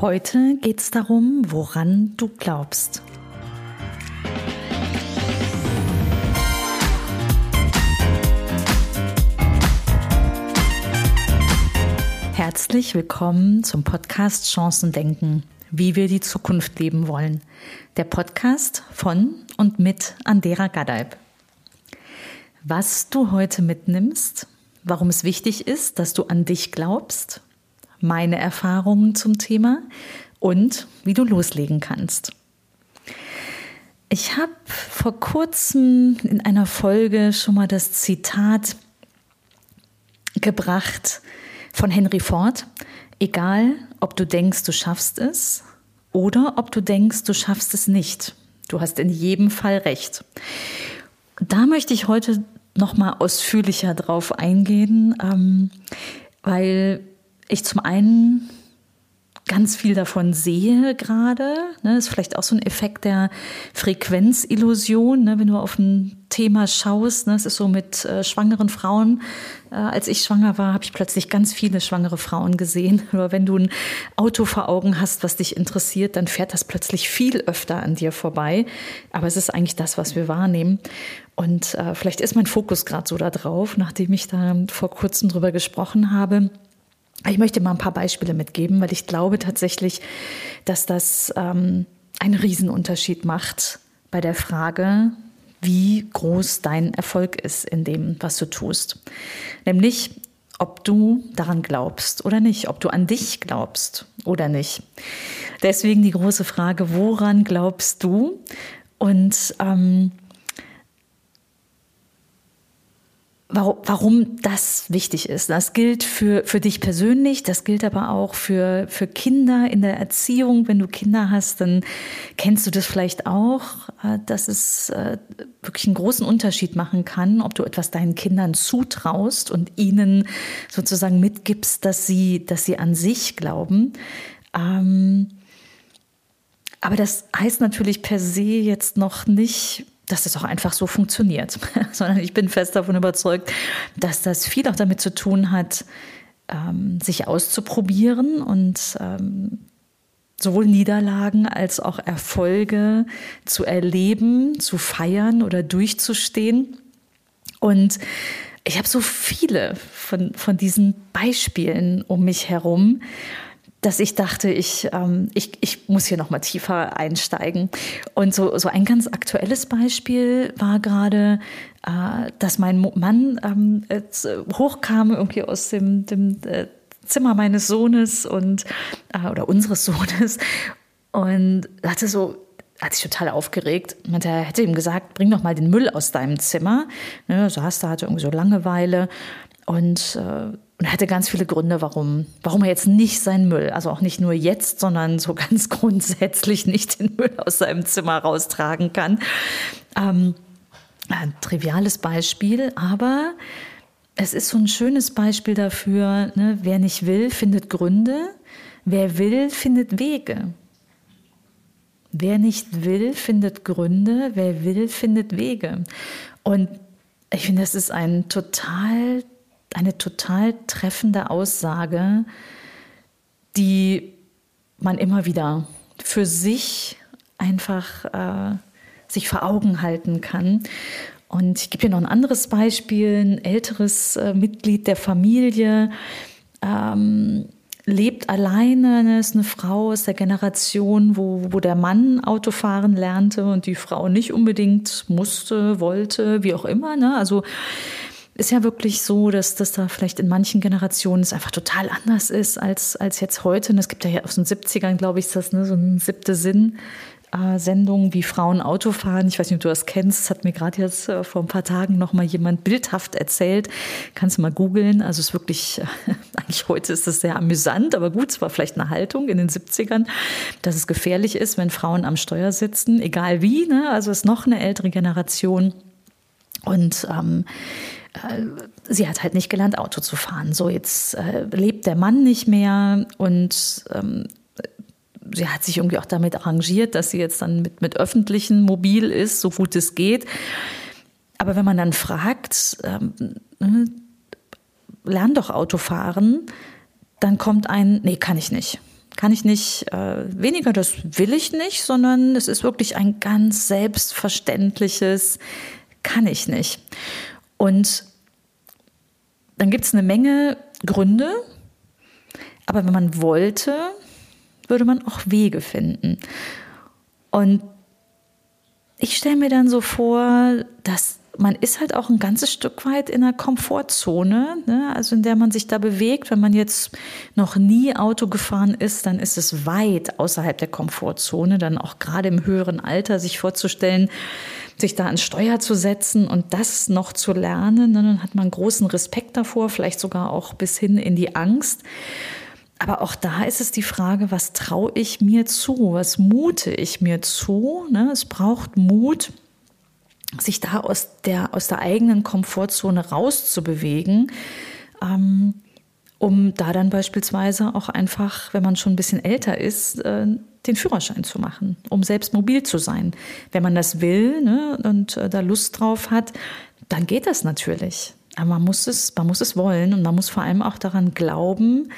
Heute geht es darum, woran du glaubst. Herzlich willkommen zum Podcast Chancen denken, wie wir die Zukunft leben wollen. Der Podcast von und mit Andera Gadalb. Was du heute mitnimmst, warum es wichtig ist, dass du an dich glaubst meine Erfahrungen zum Thema und wie du loslegen kannst. Ich habe vor kurzem in einer Folge schon mal das Zitat gebracht von Henry Ford. Egal, ob du denkst, du schaffst es oder ob du denkst, du schaffst es nicht. Du hast in jedem Fall recht. Da möchte ich heute noch mal ausführlicher drauf eingehen, ähm, weil ich zum einen ganz viel davon sehe gerade. Ne, ist vielleicht auch so ein Effekt der Frequenzillusion, ne, wenn du auf ein Thema schaust. Ne, es ist so mit äh, schwangeren Frauen. Äh, als ich schwanger war, habe ich plötzlich ganz viele schwangere Frauen gesehen. Oder wenn du ein Auto vor Augen hast, was dich interessiert, dann fährt das plötzlich viel öfter an dir vorbei. Aber es ist eigentlich das, was wir wahrnehmen. Und äh, vielleicht ist mein Fokus gerade so da drauf, nachdem ich da vor kurzem drüber gesprochen habe ich möchte mal ein paar Beispiele mitgeben, weil ich glaube tatsächlich, dass das ähm, einen Riesenunterschied macht bei der Frage, wie groß dein Erfolg ist in dem, was du tust. Nämlich, ob du daran glaubst oder nicht, ob du an dich glaubst oder nicht. Deswegen die große Frage, woran glaubst du? Und ähm, warum, warum das wichtig ist. Das gilt für, für dich persönlich, das gilt aber auch für, für Kinder in der Erziehung. Wenn du Kinder hast, dann kennst du das vielleicht auch, äh, dass es äh, wirklich einen großen Unterschied machen kann, ob du etwas deinen Kindern zutraust und ihnen sozusagen mitgibst, dass sie, dass sie an sich glauben. Ähm, aber das heißt natürlich per se jetzt noch nicht, dass das auch einfach so funktioniert, sondern ich bin fest davon überzeugt, dass das viel auch damit zu tun hat, ähm, sich auszuprobieren und ähm, sowohl Niederlagen als auch Erfolge zu erleben, zu feiern oder durchzustehen. Und ich habe so viele von, von diesen Beispielen um mich herum dass ich dachte, ich, ähm, ich, ich muss hier noch mal tiefer einsteigen. Und so, so ein ganz aktuelles Beispiel war gerade, äh, dass mein Mann ähm, hochkam irgendwie aus dem, dem äh, Zimmer meines Sohnes und äh, oder unseres Sohnes und hatte so hat sich total aufgeregt. Und er hätte ihm gesagt, bring doch mal den Müll aus deinem Zimmer. Ne, saß da, hatte irgendwie so Langeweile und äh, und er hatte ganz viele Gründe, warum, warum er jetzt nicht seinen Müll, also auch nicht nur jetzt, sondern so ganz grundsätzlich nicht den Müll aus seinem Zimmer raustragen kann. Ähm, ein triviales Beispiel, aber es ist so ein schönes Beispiel dafür, ne, wer nicht will, findet Gründe, wer will, findet Wege. Wer nicht will, findet Gründe, wer will, findet Wege. Und ich finde, das ist ein total eine total treffende Aussage, die man immer wieder für sich einfach äh, sich vor Augen halten kann. Und ich gebe hier noch ein anderes Beispiel. Ein älteres äh, Mitglied der Familie ähm, lebt alleine, ne, ist eine Frau aus der Generation, wo, wo der Mann Autofahren lernte und die Frau nicht unbedingt musste, wollte, wie auch immer. Ne? Also ist ja wirklich so, dass das da vielleicht in manchen Generationen es einfach total anders ist als, als jetzt heute. Und es gibt ja hier aus den 70ern, glaube ich, ist das ne, so ein siebte Sinn. Äh, Sendung wie Frauen Auto fahren. Ich weiß nicht, ob du das kennst. Das hat mir gerade jetzt äh, vor ein paar Tagen noch mal jemand bildhaft erzählt. Kannst du mal googeln. Also es ist wirklich, eigentlich heute ist das sehr amüsant, aber gut, es war vielleicht eine Haltung in den 70ern, dass es gefährlich ist, wenn Frauen am Steuer sitzen, egal wie. Ne? Also es ist noch eine ältere Generation. Und ähm, äh, sie hat halt nicht gelernt, Auto zu fahren. So, jetzt äh, lebt der Mann nicht mehr und ähm, sie hat sich irgendwie auch damit arrangiert, dass sie jetzt dann mit, mit öffentlichen Mobil ist, so gut es geht. Aber wenn man dann fragt, ähm, ne, lern doch Auto fahren, dann kommt ein, nee, kann ich nicht. kann ich nicht, äh, weniger das will ich nicht, sondern es ist wirklich ein ganz selbstverständliches, kann ich nicht. Und dann gibt es eine Menge Gründe, aber wenn man wollte, würde man auch Wege finden. Und ich stelle mir dann so vor, dass man ist halt auch ein ganzes Stück weit in einer Komfortzone, ne? also in der man sich da bewegt. Wenn man jetzt noch nie Auto gefahren ist, dann ist es weit außerhalb der Komfortzone, dann auch gerade im höheren Alter sich vorzustellen, sich da ans Steuer zu setzen und das noch zu lernen. Ne? Dann hat man großen Respekt davor, vielleicht sogar auch bis hin in die Angst. Aber auch da ist es die Frage, was traue ich mir zu? Was mute ich mir zu? Ne? Es braucht Mut, sich da aus der, aus der eigenen Komfortzone rauszubewegen, ähm, um da dann beispielsweise auch einfach, wenn man schon ein bisschen älter ist, äh, den Führerschein zu machen, um selbst mobil zu sein. Wenn man das will ne, und äh, da Lust drauf hat, dann geht das natürlich. Aber man muss, es, man muss es wollen und man muss vor allem auch daran glauben,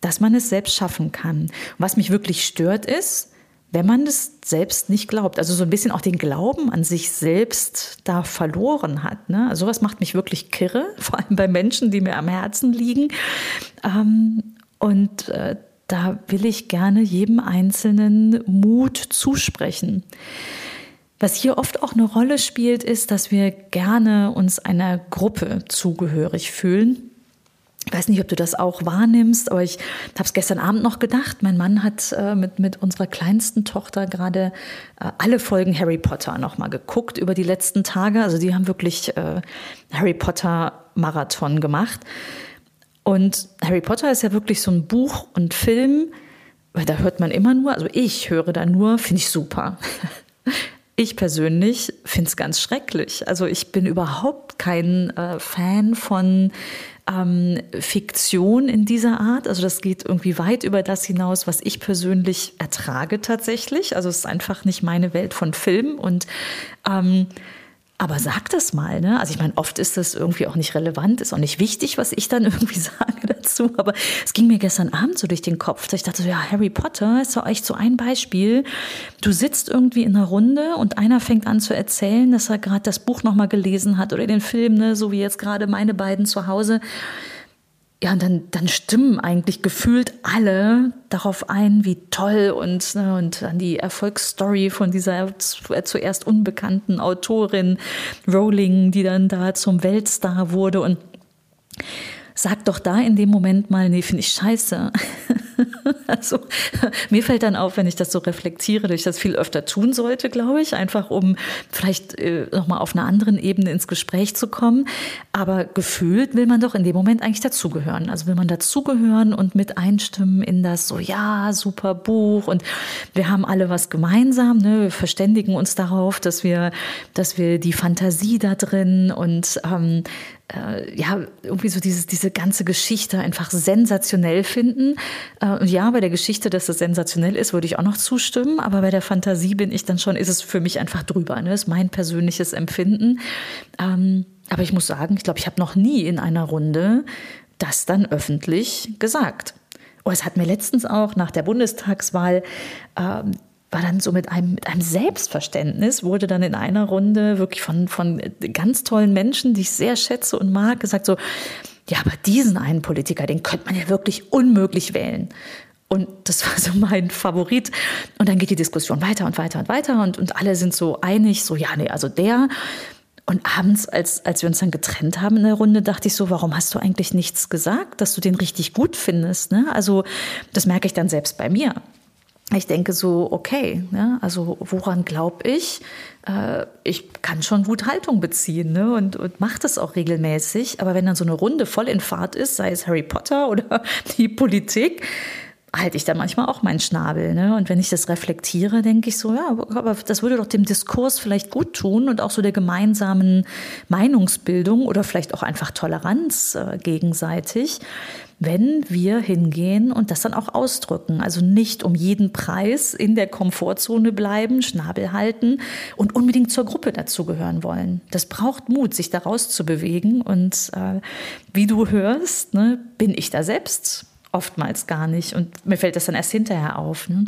dass man es selbst schaffen kann. Was mich wirklich stört ist, wenn man es selbst nicht glaubt, also so ein bisschen auch den Glauben an sich selbst da verloren hat. Ne? Also sowas macht mich wirklich kirre, vor allem bei Menschen, die mir am Herzen liegen. Ähm, und äh, da will ich gerne jedem Einzelnen Mut zusprechen. Was hier oft auch eine Rolle spielt, ist, dass wir gerne uns einer Gruppe zugehörig fühlen ich weiß nicht, ob du das auch wahrnimmst, aber ich habe es gestern Abend noch gedacht. Mein Mann hat äh, mit, mit unserer kleinsten Tochter gerade äh, alle Folgen Harry Potter noch mal geguckt über die letzten Tage. Also die haben wirklich äh, Harry Potter Marathon gemacht. Und Harry Potter ist ja wirklich so ein Buch und Film, weil da hört man immer nur, also ich höre da nur, finde ich super. Ich persönlich finde es ganz schrecklich. Also ich bin überhaupt kein äh, Fan von ähm, Fiktion in dieser Art. Also das geht irgendwie weit über das hinaus, was ich persönlich ertrage tatsächlich. Also es ist einfach nicht meine Welt von Film und ähm, aber sag das mal, ne? Also ich meine, oft ist das irgendwie auch nicht relevant, ist auch nicht wichtig, was ich dann irgendwie sage dazu. Aber es ging mir gestern Abend so durch den Kopf. Ich dachte so, ja, Harry Potter ist doch echt so ein Beispiel. Du sitzt irgendwie in einer Runde und einer fängt an zu erzählen, dass er gerade das Buch nochmal gelesen hat oder den Film, ne? So wie jetzt gerade meine beiden zu Hause. Ja, und dann, dann stimmen eigentlich gefühlt alle darauf ein, wie toll und, ne, und an die Erfolgsstory von dieser zuerst unbekannten Autorin Rowling, die dann da zum Weltstar wurde. Und sag doch da in dem Moment mal, nee, finde ich scheiße. also mir fällt dann auf, wenn ich das so reflektiere, dass ich das viel öfter tun sollte, glaube ich, einfach um vielleicht äh, nochmal auf einer anderen Ebene ins Gespräch zu kommen. Aber gefühlt will man doch in dem Moment eigentlich dazugehören. Also will man dazugehören und mit einstimmen in das so, ja, super Buch und wir haben alle was gemeinsam, ne? wir verständigen uns darauf, dass wir, dass wir die Fantasie da drin und ähm, äh, ja, irgendwie so dieses, diese ganze Geschichte einfach sensationell finden. Äh, und ja, bei der Geschichte, dass es sensationell ist, würde ich auch noch zustimmen. Aber bei der Fantasie bin ich dann schon, ist es für mich einfach drüber. Ne? Ist mein persönliches Empfinden. Ähm, aber ich muss sagen, ich glaube, ich habe noch nie in einer Runde das dann öffentlich gesagt. Oh, es hat mir letztens auch nach der Bundestagswahl ähm, war dann so mit einem, mit einem Selbstverständnis, wurde dann in einer Runde wirklich von, von ganz tollen Menschen, die ich sehr schätze und mag, gesagt so, ja, aber diesen einen Politiker, den könnte man ja wirklich unmöglich wählen. Und das war so mein Favorit. Und dann geht die Diskussion weiter und weiter und weiter und, und alle sind so einig, so, ja, nee, also der. Und abends, als, als wir uns dann getrennt haben in der Runde, dachte ich so, warum hast du eigentlich nichts gesagt, dass du den richtig gut findest? Ne? Also das merke ich dann selbst bei mir ich denke so, okay, ne, also woran glaube ich? Äh, ich kann schon gut Haltung beziehen ne, und, und mache das auch regelmäßig. Aber wenn dann so eine Runde voll in Fahrt ist, sei es Harry Potter oder die Politik, halte ich da manchmal auch meinen Schnabel. Ne? Und wenn ich das reflektiere, denke ich so, ja, aber das würde doch dem Diskurs vielleicht gut tun und auch so der gemeinsamen Meinungsbildung oder vielleicht auch einfach Toleranz äh, gegenseitig wenn wir hingehen und das dann auch ausdrücken. Also nicht um jeden Preis in der Komfortzone bleiben, Schnabel halten und unbedingt zur Gruppe dazugehören wollen. Das braucht Mut, sich daraus zu bewegen. Und äh, wie du hörst, ne, bin ich da selbst oftmals gar nicht. Und mir fällt das dann erst hinterher auf. Ne?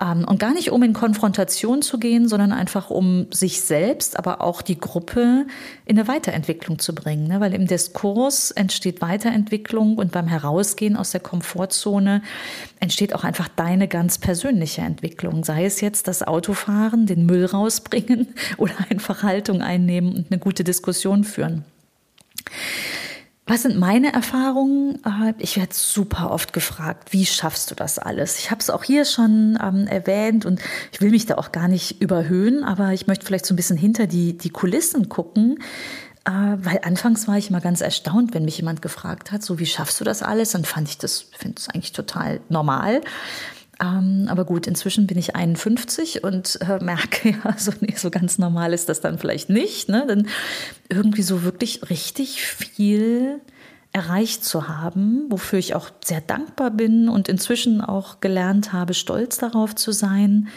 Ähm, und gar nicht, um in Konfrontation zu gehen, sondern einfach, um sich selbst, aber auch die Gruppe in eine Weiterentwicklung zu bringen. Ne? Weil im Diskurs entsteht Weiterentwicklung und beim Herausgehen aus der Komfortzone entsteht auch einfach deine ganz persönliche Entwicklung. Sei es jetzt das Autofahren, den Müll rausbringen oder einfach Haltung einnehmen und eine gute Diskussion führen. Was sind meine Erfahrungen? Äh, ich werde super oft gefragt, wie schaffst du das alles? Ich habe es auch hier schon ähm, erwähnt und ich will mich da auch gar nicht überhöhen, aber ich möchte vielleicht so ein bisschen hinter die, die Kulissen gucken. Äh, weil anfangs war ich immer ganz erstaunt, wenn mich jemand gefragt hat, so wie schaffst du das alles? Dann fand ich das, finde es eigentlich total normal. Ähm, aber gut, inzwischen bin ich 51 und äh, merke ja, so, nee, so ganz normal ist das dann vielleicht nicht. Ne? Denn irgendwie so wirklich richtig viel erreicht zu haben, wofür ich auch sehr dankbar bin und inzwischen auch gelernt habe, stolz darauf zu sein,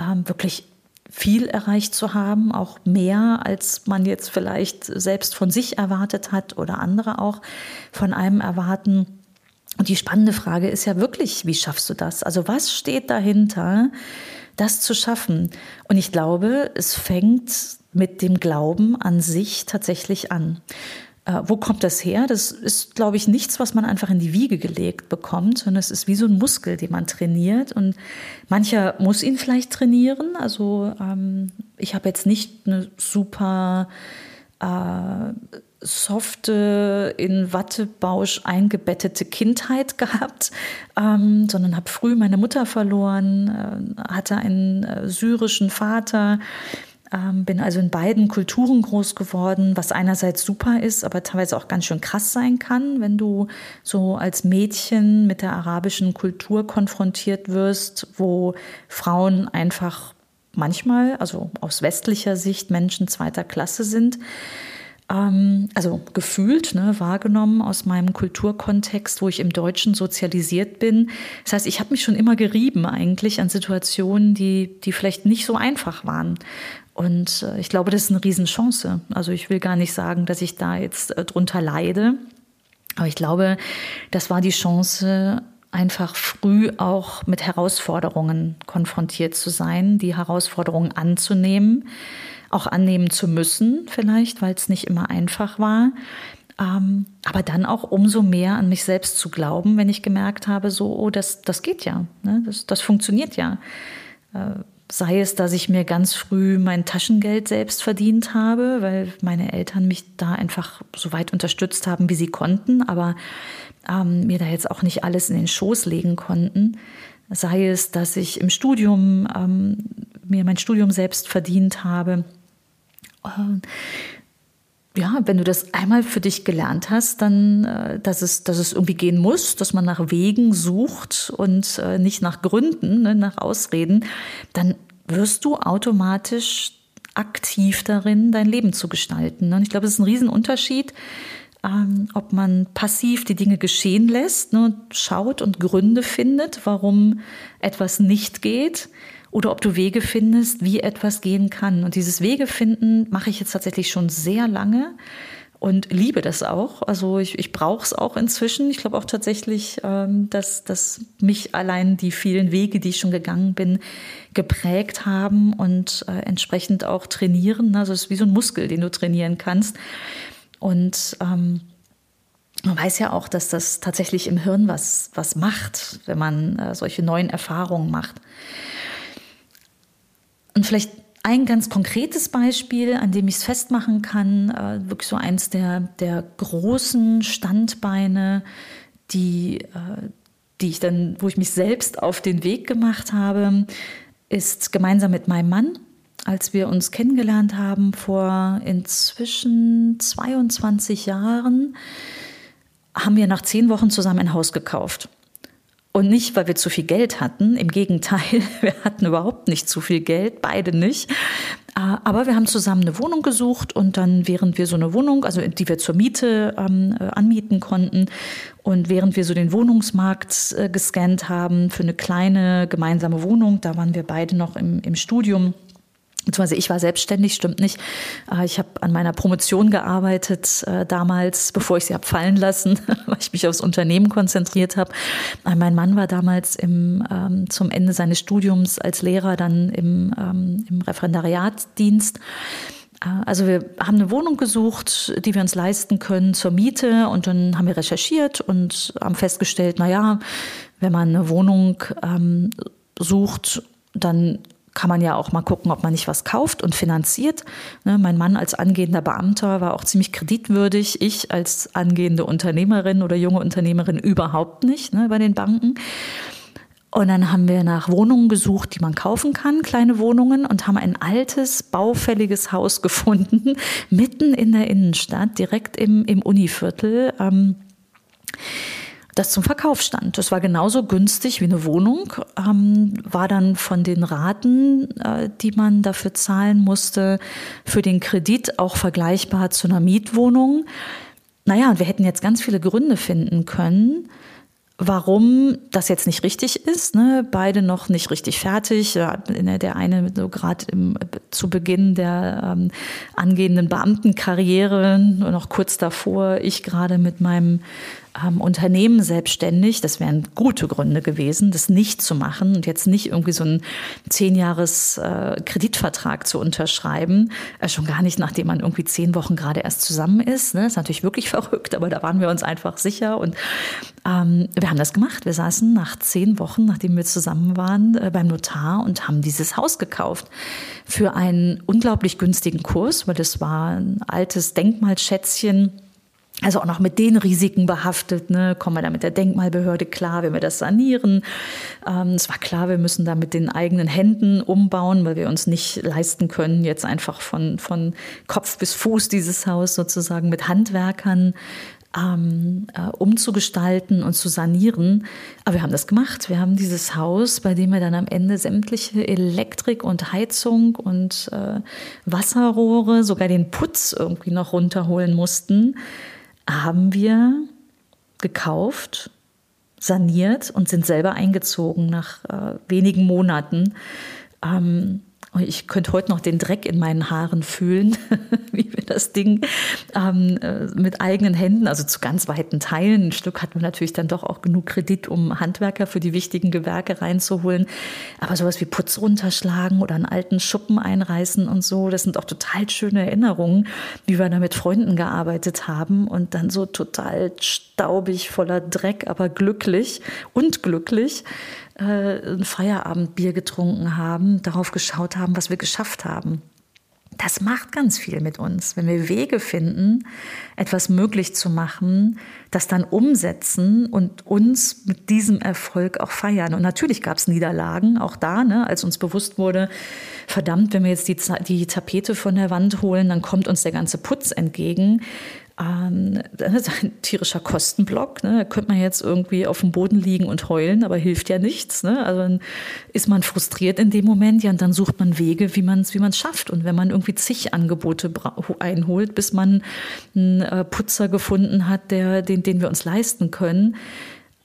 ähm, wirklich viel erreicht zu haben, auch mehr, als man jetzt vielleicht selbst von sich erwartet hat oder andere auch von einem erwarten. Und die spannende Frage ist ja wirklich, wie schaffst du das? Also was steht dahinter, das zu schaffen? Und ich glaube, es fängt mit dem Glauben an sich tatsächlich an. Äh, wo kommt das her? Das ist, glaube ich, nichts, was man einfach in die Wiege gelegt bekommt, sondern es ist wie so ein Muskel, den man trainiert. Und mancher muss ihn vielleicht trainieren. Also ähm, ich habe jetzt nicht eine super äh, softe, in Wattebausch eingebettete Kindheit gehabt, ähm, sondern habe früh meine Mutter verloren, äh, hatte einen äh, syrischen Vater, ähm, bin also in beiden Kulturen groß geworden, was einerseits super ist, aber teilweise auch ganz schön krass sein kann, wenn du so als Mädchen mit der arabischen Kultur konfrontiert wirst, wo Frauen einfach manchmal, also aus westlicher Sicht, Menschen zweiter Klasse sind also gefühlt, ne, wahrgenommen aus meinem Kulturkontext, wo ich im Deutschen sozialisiert bin. Das heißt, ich habe mich schon immer gerieben eigentlich an Situationen, die, die vielleicht nicht so einfach waren. Und äh, ich glaube, das ist eine Riesenchance. Also ich will gar nicht sagen, dass ich da jetzt äh, drunter leide. Aber ich glaube, das war die Chance, einfach früh auch mit Herausforderungen konfrontiert zu sein, die Herausforderungen anzunehmen auch annehmen zu müssen, vielleicht, weil es nicht immer einfach war. Ähm, aber dann auch umso mehr an mich selbst zu glauben, wenn ich gemerkt habe, so, oh, das, das geht ja, ne? das, das funktioniert ja. Äh, sei es, dass ich mir ganz früh mein Taschengeld selbst verdient habe, weil meine Eltern mich da einfach so weit unterstützt haben, wie sie konnten, aber ähm, mir da jetzt auch nicht alles in den Schoß legen konnten. Sei es, dass ich im Studium ähm, mir mein Studium selbst verdient habe ja, wenn du das einmal für dich gelernt hast, dann, äh, dass es, dass es irgendwie gehen muss, dass man nach Wegen sucht und äh, nicht nach Gründen, ne, nach Ausreden, dann wirst du automatisch aktiv darin, dein Leben zu gestalten. Und ich glaube, es ist ein Riesenunterschied, ähm, ob man passiv die Dinge geschehen lässt, ne, schaut und Gründe findet, warum etwas nicht geht, oder ob du Wege findest, wie etwas gehen kann. Und dieses Wege finden mache ich jetzt tatsächlich schon sehr lange und liebe das auch. Also ich, ich brauche es auch inzwischen. Ich glaube auch tatsächlich, ähm, dass, dass mich allein die vielen Wege, die ich schon gegangen bin, geprägt haben und äh, entsprechend auch trainieren. Also es ist wie so ein Muskel, den du trainieren kannst. Und ähm, man weiß ja auch, dass das tatsächlich im Hirn was, was macht, wenn man äh, solche neuen Erfahrungen macht. Und vielleicht ein ganz konkretes Beispiel, an dem ich es festmachen kann, äh, wirklich so eins der, der großen Standbeine, die, äh, die ich dann, wo ich mich selbst auf den Weg gemacht habe, ist gemeinsam mit meinem Mann, als wir uns kennengelernt haben vor inzwischen 22 Jahren, haben wir nach zehn Wochen zusammen ein Haus gekauft. Und nicht, weil wir zu viel Geld hatten. Im Gegenteil, wir hatten überhaupt nicht zu viel Geld, beide nicht. Äh, aber wir haben zusammen eine Wohnung gesucht und dann, während wir so eine Wohnung, also die wir zur Miete ähm, äh, anmieten konnten, und während wir so den Wohnungsmarkt äh, gescannt haben für eine kleine gemeinsame Wohnung, da waren wir beide noch im, im Studium, beziehungsweise ich war selbstständig, stimmt nicht. Äh, ich habe an meiner Promotion gearbeitet äh, damals, bevor ich sie habe fallen lassen, weil ich mich aufs Unternehmen konzentriert habe. Äh, mein Mann war damals im, ähm, zum Ende seines Studiums als Lehrer dann im, ähm, im Referendariatdienst. Also wir haben eine Wohnung gesucht, die wir uns leisten können zur Miete und dann haben wir recherchiert und haben festgestellt, na ja, wenn man eine Wohnung ähm, sucht, dann kann man ja auch mal gucken, ob man nicht was kauft und finanziert. Ne, mein Mann als angehender Beamter war auch ziemlich kreditwürdig. Ich als angehende Unternehmerin oder junge Unternehmerin überhaupt nicht ne, bei den Banken. Und dann haben wir nach Wohnungen gesucht, die man kaufen kann, kleine Wohnungen, und haben ein altes, baufälliges Haus gefunden, mitten in der Innenstadt, direkt im, im Univiertel. Ähm, das zum Verkauf stand. Das war genauso günstig wie eine Wohnung, ähm, war dann von den Raten, äh, die man dafür zahlen musste, für den Kredit auch vergleichbar zu einer Mietwohnung. Naja, und wir hätten jetzt ganz viele Gründe finden können, warum das jetzt nicht richtig ist. Ne? Beide noch nicht richtig fertig. Der eine so gerade zu Beginn der ähm, angehenden Beamtenkarriere, noch kurz davor, ich gerade mit meinem ähm, Unternehmen selbstständig. Das wären gute Gründe gewesen, das nicht zu machen und jetzt nicht irgendwie so einen zehn Jahres äh, Kreditvertrag zu unterschreiben. Äh, schon gar nicht, nachdem man irgendwie zehn Wochen gerade erst zusammen ist. Ne? Das ist natürlich wirklich verrückt, aber da waren wir uns einfach sicher. Und ähm, wir haben das gemacht. Wir saßen nach zehn Wochen, nachdem wir zusammen waren, äh, beim Notar und haben dieses Haus gekauft für einen unglaublich günstigen Kurs, weil das war ein altes Denkmalschätzchen also auch noch mit den Risiken behaftet. Ne? Kommen wir da mit der Denkmalbehörde klar, wenn wir das sanieren? Ähm, es war klar, wir müssen da mit den eigenen Händen umbauen, weil wir uns nicht leisten können, jetzt einfach von, von Kopf bis Fuß dieses Haus sozusagen mit Handwerkern ähm, äh, umzugestalten und zu sanieren. Aber wir haben das gemacht. Wir haben dieses Haus, bei dem wir dann am Ende sämtliche Elektrik und Heizung und äh, Wasserrohre, sogar den Putz irgendwie noch runterholen mussten haben wir gekauft, saniert und sind selber eingezogen nach äh, wenigen Monaten. Ähm, ich könnte heute noch den Dreck in meinen Haaren fühlen, wie wir das Ding ähm, äh, mit eigenen Händen, also zu ganz weiten Teilen. Ein Stück hatten wir natürlich dann doch auch genug Kredit, um Handwerker für die wichtigen Gewerke reinzuholen. Aber sowas wie Putz runterschlagen oder einen alten Schuppen einreißen und so, das sind auch total schöne Erinnerungen, wie wir da mit Freunden gearbeitet haben und dann so total staubig, voller Dreck, aber glücklich und glücklich ein Feierabendbier getrunken haben, darauf geschaut haben, was wir geschafft haben. Das macht ganz viel mit uns, wenn wir Wege finden, etwas möglich zu machen, das dann umsetzen und uns mit diesem Erfolg auch feiern. Und natürlich gab es Niederlagen, auch da, ne, als uns bewusst wurde, verdammt, wenn wir jetzt die, die Tapete von der Wand holen, dann kommt uns der ganze Putz entgegen ähm, das ist ein tierischer Kostenblock. Ne? Da könnte man jetzt irgendwie auf dem Boden liegen und heulen, aber hilft ja nichts. Ne? Also dann ist man frustriert in dem Moment, ja, und dann sucht man Wege, wie man es wie schafft. Und wenn man irgendwie zig Angebote einholt, bis man einen äh, Putzer gefunden hat, der, den, den wir uns leisten können,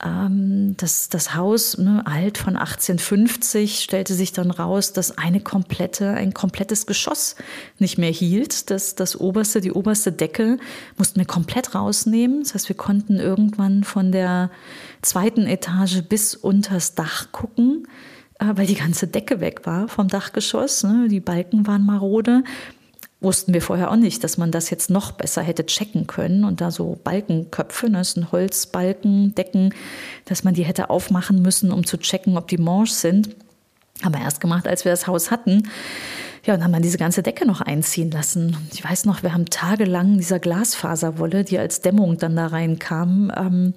ähm, das, das Haus, ne, alt von 1850, stellte sich dann raus, dass eine komplette, ein komplettes Geschoss nicht mehr hielt. Das, das oberste, die oberste Decke mussten wir komplett rausnehmen. Das heißt, wir konnten irgendwann von der zweiten Etage bis unters Dach gucken äh, weil die ganze Decke weg war vom Dachgeschoss. Ne? Die Balken waren marode wussten wir vorher auch nicht, dass man das jetzt noch besser hätte checken können und da so Balkenköpfe, ne, das sind Holzbalken, Decken, dass man die hätte aufmachen müssen, um zu checken, ob die morsch sind. Haben wir erst gemacht, als wir das Haus hatten. Ja, und haben dann diese ganze Decke noch einziehen lassen. Ich weiß noch, wir haben tagelang dieser Glasfaserwolle, die als Dämmung dann da reinkam, ähm,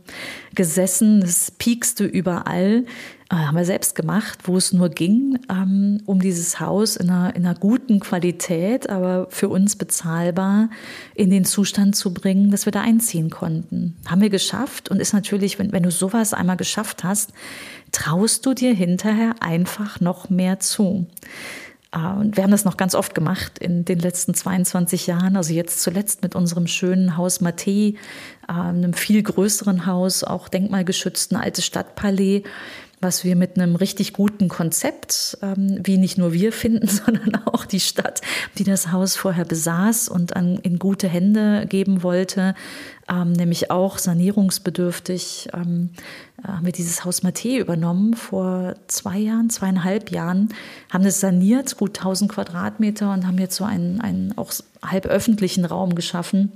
gesessen. Es piekste überall. Äh, haben wir selbst gemacht, wo es nur ging, ähm, um dieses Haus in einer, in einer guten Qualität, aber für uns bezahlbar in den Zustand zu bringen, dass wir da einziehen konnten. Haben wir geschafft und ist natürlich, wenn, wenn du sowas einmal geschafft hast, traust du dir hinterher einfach noch mehr zu. Ah, und wir haben das noch ganz oft gemacht in den letzten 22 Jahren. Also jetzt zuletzt mit unserem schönen Haus Mattei, äh, einem viel größeren Haus, auch denkmalgeschützten altes Stadtpalais, was wir mit einem richtig guten Konzept, ähm, wie nicht nur wir finden, sondern auch die Stadt, die das Haus vorher besaß und an, in gute Hände geben wollte, ähm, nämlich auch sanierungsbedürftig, ähm, haben wir dieses Haus Mathe übernommen vor zwei Jahren, zweieinhalb Jahren, haben es saniert, gut 1000 Quadratmeter und haben jetzt so einen, einen auch halb öffentlichen Raum geschaffen,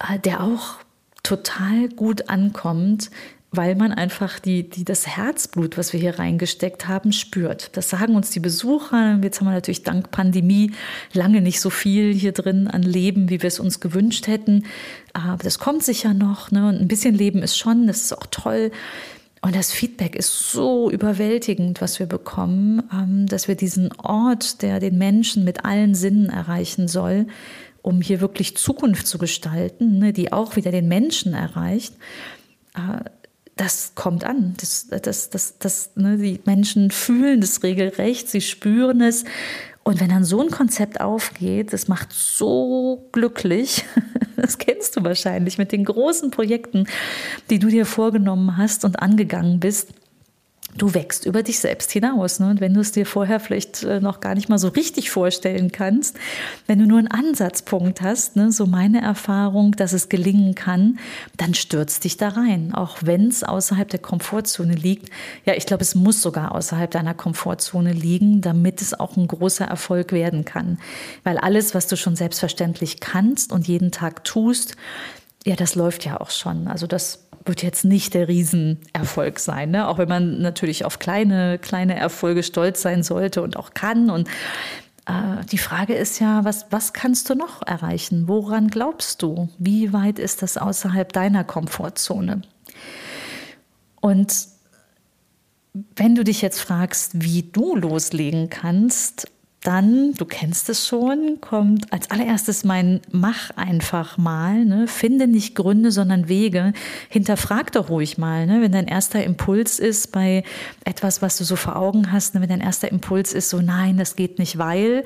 äh, der auch total gut ankommt, weil man einfach die, die, das Herzblut, was wir hier reingesteckt haben, spürt. Das sagen uns die Besucher. Jetzt haben wir natürlich dank Pandemie lange nicht so viel hier drin an Leben, wie wir es uns gewünscht hätten. Aber das kommt sicher noch. Ne? Und ein bisschen Leben ist schon, das ist auch toll. Und das Feedback ist so überwältigend, was wir bekommen, ähm, dass wir diesen Ort, der den Menschen mit allen Sinnen erreichen soll, um hier wirklich Zukunft zu gestalten, ne, die auch wieder den Menschen erreicht, äh, das kommt an. Das, das, das, das, ne, die Menschen fühlen das regelrecht, sie spüren es. Und wenn dann so ein Konzept aufgeht, das macht so glücklich. Das kennst du wahrscheinlich mit den großen Projekten, die du dir vorgenommen hast und angegangen bist du wächst über dich selbst hinaus. Ne? Und wenn du es dir vorher vielleicht äh, noch gar nicht mal so richtig vorstellen kannst, wenn du nur einen Ansatzpunkt hast, ne, so meine Erfahrung, dass es gelingen kann, dann stürzt dich da rein, auch wenn es außerhalb der Komfortzone liegt. Ja, ich glaube, es muss sogar außerhalb deiner Komfortzone liegen, damit es auch ein großer Erfolg werden kann. Weil alles, was du schon selbstverständlich kannst und jeden Tag tust, ja, das läuft ja auch schon. Also das wird jetzt nicht der Riesenerfolg sein, ne? auch wenn man natürlich auf kleine, kleine Erfolge stolz sein sollte und auch kann. Und äh, die Frage ist ja, was, was kannst du noch erreichen? Woran glaubst du? Wie weit ist das außerhalb deiner Komfortzone? Und wenn du dich jetzt fragst, wie du loslegen kannst, dann, du kennst es schon, kommt als allererstes mein Mach einfach mal. Ne? Finde nicht Gründe, sondern Wege. Hinterfrag doch ruhig mal, ne? wenn dein erster Impuls ist bei etwas, was du so vor Augen hast, ne? wenn dein erster Impuls ist so, nein, das geht nicht, weil,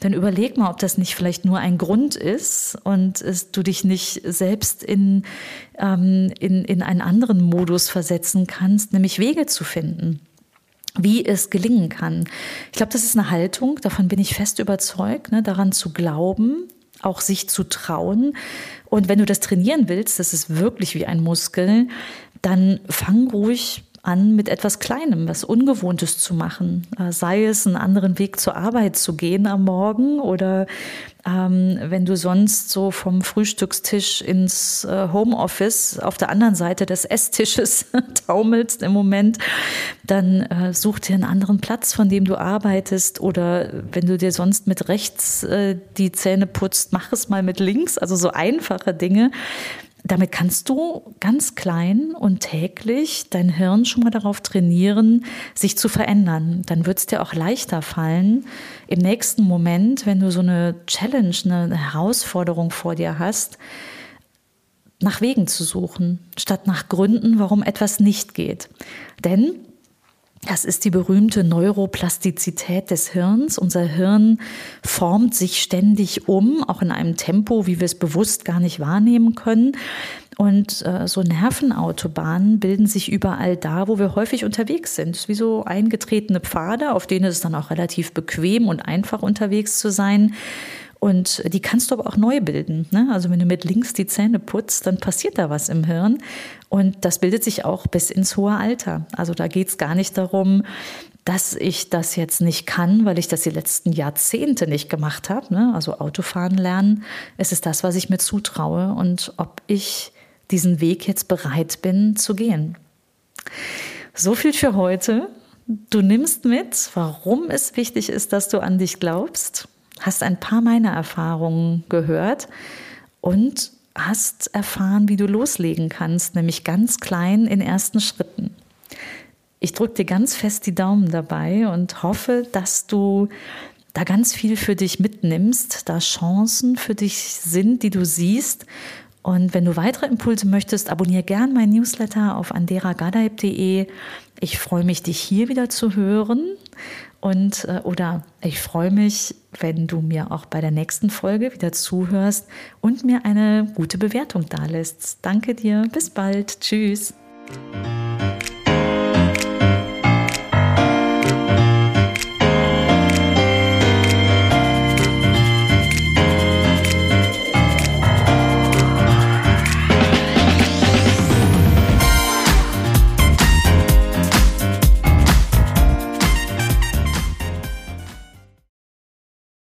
dann überleg mal, ob das nicht vielleicht nur ein Grund ist und es, du dich nicht selbst in, ähm, in, in einen anderen Modus versetzen kannst, nämlich Wege zu finden wie es gelingen kann. Ich glaube, das ist eine Haltung, davon bin ich fest überzeugt, ne, daran zu glauben, auch sich zu trauen. Und wenn du das trainieren willst, das ist wirklich wie ein Muskel, dann fang ruhig an, mit etwas Kleinem, was Ungewohntes zu machen. Äh, sei es, einen anderen Weg zur Arbeit zu gehen am Morgen oder ähm, wenn du sonst so vom Frühstückstisch ins äh, Homeoffice auf der anderen Seite des Esstisches taumelst im Moment, dann äh, such dir einen anderen Platz, von dem du arbeitest. Oder wenn du dir sonst mit rechts äh, die Zähne putzt, mach es mal mit links. Also so einfache Dinge damit kannst du ganz klein und täglich dein Hirn schon mal darauf trainieren, sich zu verändern. Dann wird es dir auch leichter fallen, im nächsten Moment, wenn du so eine Challenge, eine Herausforderung vor dir hast, nach Wegen zu suchen, statt nach Gründen, warum etwas nicht geht. Denn das ist die berühmte Neuroplastizität des Hirns. Unser Hirn formt sich ständig um, auch in einem Tempo, wie wir es bewusst gar nicht wahrnehmen können. Und äh, so Nervenautobahnen bilden sich überall da, wo wir häufig unterwegs sind. Wie so eingetretene Pfade, auf denen es dann auch relativ bequem und einfach unterwegs zu sein. Und die kannst du aber auch neu bilden. Ne? Also wenn du mit links die Zähne putzt, dann passiert da was im Hirn. Und das bildet sich auch bis ins hohe Alter. Also da geht es gar nicht darum, dass ich das jetzt nicht kann, weil ich das die letzten Jahrzehnte nicht gemacht habe. Ne? Also Autofahren lernen, es ist das, was ich mir zutraue und ob ich diesen Weg jetzt bereit bin zu gehen. So viel für heute. Du nimmst mit, warum es wichtig ist, dass du an dich glaubst hast ein paar meiner Erfahrungen gehört und hast erfahren, wie du loslegen kannst, nämlich ganz klein in ersten Schritten. Ich drücke dir ganz fest die Daumen dabei und hoffe, dass du da ganz viel für dich mitnimmst, da Chancen für dich sind, die du siehst. Und wenn du weitere Impulse möchtest, abonniere gern mein Newsletter auf anderagadaib.de. Ich freue mich, dich hier wieder zu hören. Und äh, oder ich freue mich, wenn du mir auch bei der nächsten Folge wieder zuhörst und mir eine gute Bewertung dalässt. Danke dir, bis bald, tschüss.